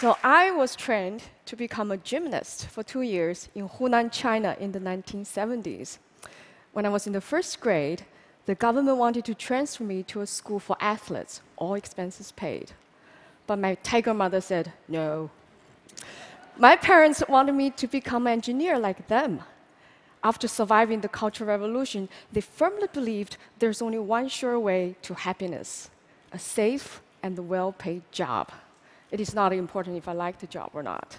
So I was trained to become a gymnast for two years in Hunan, China in the 1970s. When I was in the first grade, the government wanted to transfer me to a school for athletes, all expenses paid. But my tiger mother said, no. My parents wanted me to become an engineer like them. After surviving the Cultural Revolution, they firmly believed there's only one sure way to happiness a safe and well paid job. It is not important if I like the job or not.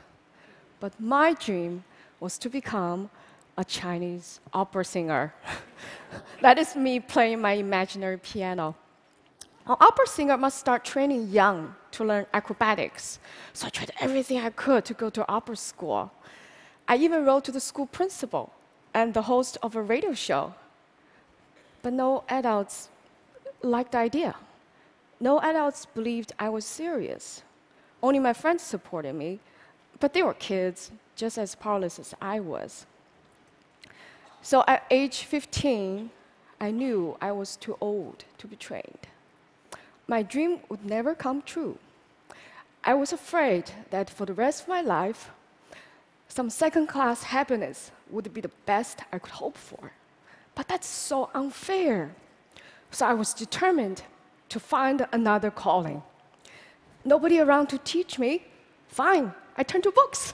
But my dream was to become a Chinese opera singer. that is me playing my imaginary piano. An opera singer must start training young to learn acrobatics. So I tried everything I could to go to opera school. I even wrote to the school principal and the host of a radio show. But no adults liked the idea. No adults believed I was serious. Only my friends supported me, but they were kids, just as powerless as I was. So at age 15, I knew I was too old to be trained. My dream would never come true. I was afraid that for the rest of my life, some second class happiness would be the best I could hope for. But that's so unfair. So I was determined to find another calling. Nobody around to teach me? Fine, I turn to books.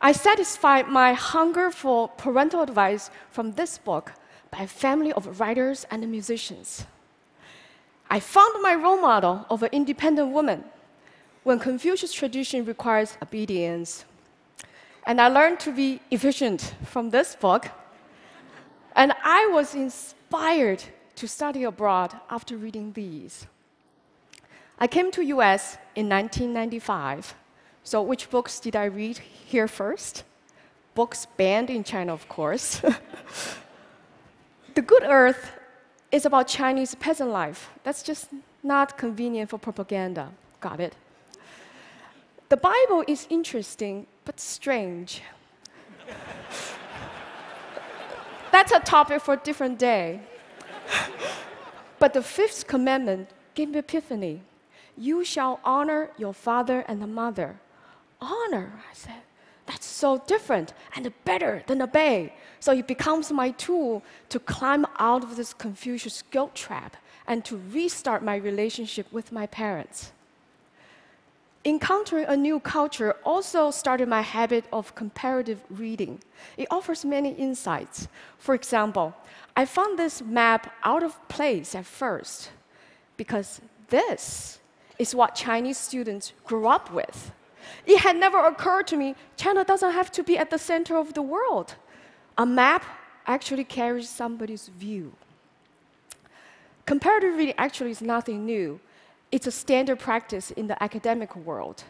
I satisfied my hunger for parental advice from this book by a family of writers and musicians. I found my role model of an independent woman when Confucius tradition requires obedience. And I learned to be efficient from this book. And I was inspired to study abroad after reading these. I came to US in 1995 so, which books did I read here first? Books banned in China, of course. the Good Earth is about Chinese peasant life. That's just not convenient for propaganda. Got it? The Bible is interesting, but strange. That's a topic for a different day. but the fifth commandment gave me epiphany. You shall honor your father and the mother honor. I said, that's so different and better than obey. So it becomes my tool to climb out of this Confucius guilt trap and to restart my relationship with my parents. Encountering a new culture also started my habit of comparative reading. It offers many insights. For example, I found this map out of place at first because this is what Chinese students grew up with. It had never occurred to me China doesn't have to be at the center of the world. A map actually carries somebody's view. Comparative reading actually is nothing new. It's a standard practice in the academic world.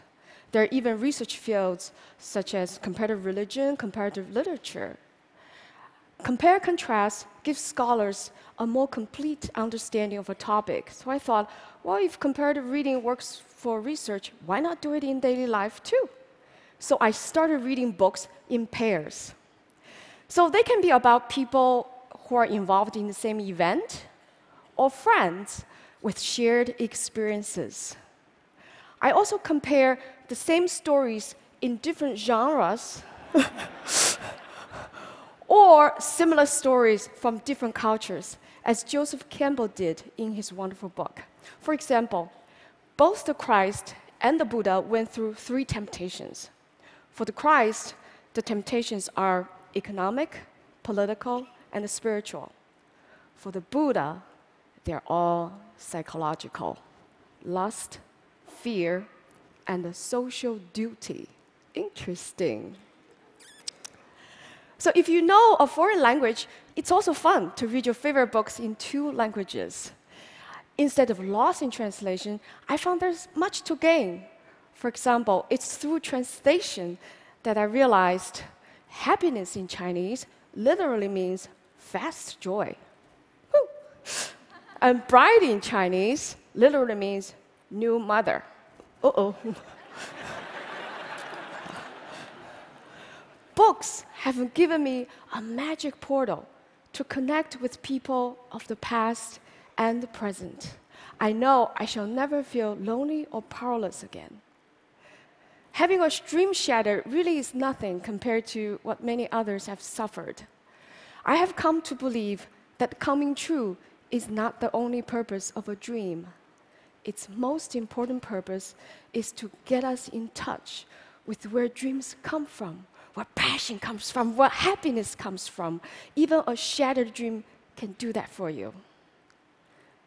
There are even research fields such as comparative religion, comparative literature. Compare contrast gives scholars a more complete understanding of a topic. So I thought, well, if comparative reading works for research, why not do it in daily life too? So I started reading books in pairs. So they can be about people who are involved in the same event or friends with shared experiences. I also compare the same stories in different genres or similar stories from different cultures, as Joseph Campbell did in his wonderful book. For example, both the Christ and the Buddha went through three temptations. For the Christ, the temptations are economic, political, and spiritual. For the Buddha, they're all psychological lust, fear, and social duty. Interesting. So, if you know a foreign language, it's also fun to read your favorite books in two languages instead of loss in translation, I found there's much to gain. For example, it's through translation that I realized happiness in Chinese literally means fast joy. And bride in Chinese literally means new mother. Uh oh. Books have given me a magic portal to connect with people of the past and the present. I know I shall never feel lonely or powerless again. having a dream shattered really is nothing compared to what many others have suffered. I have come to believe that coming true is not the only purpose of a dream. Its most important purpose is to get us in touch with where dreams come from, where passion comes from, where happiness comes from. Even a shattered dream can do that for you.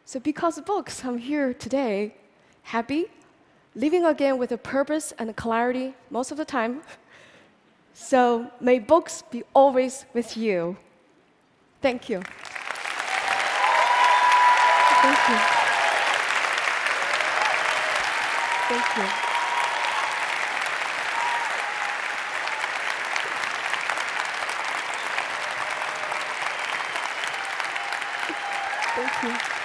So, because of books, I'm here today, happy, living again with a purpose and a clarity most of the time. So, may books be always with you. Thank you. Thank you. Thank you. Thank you.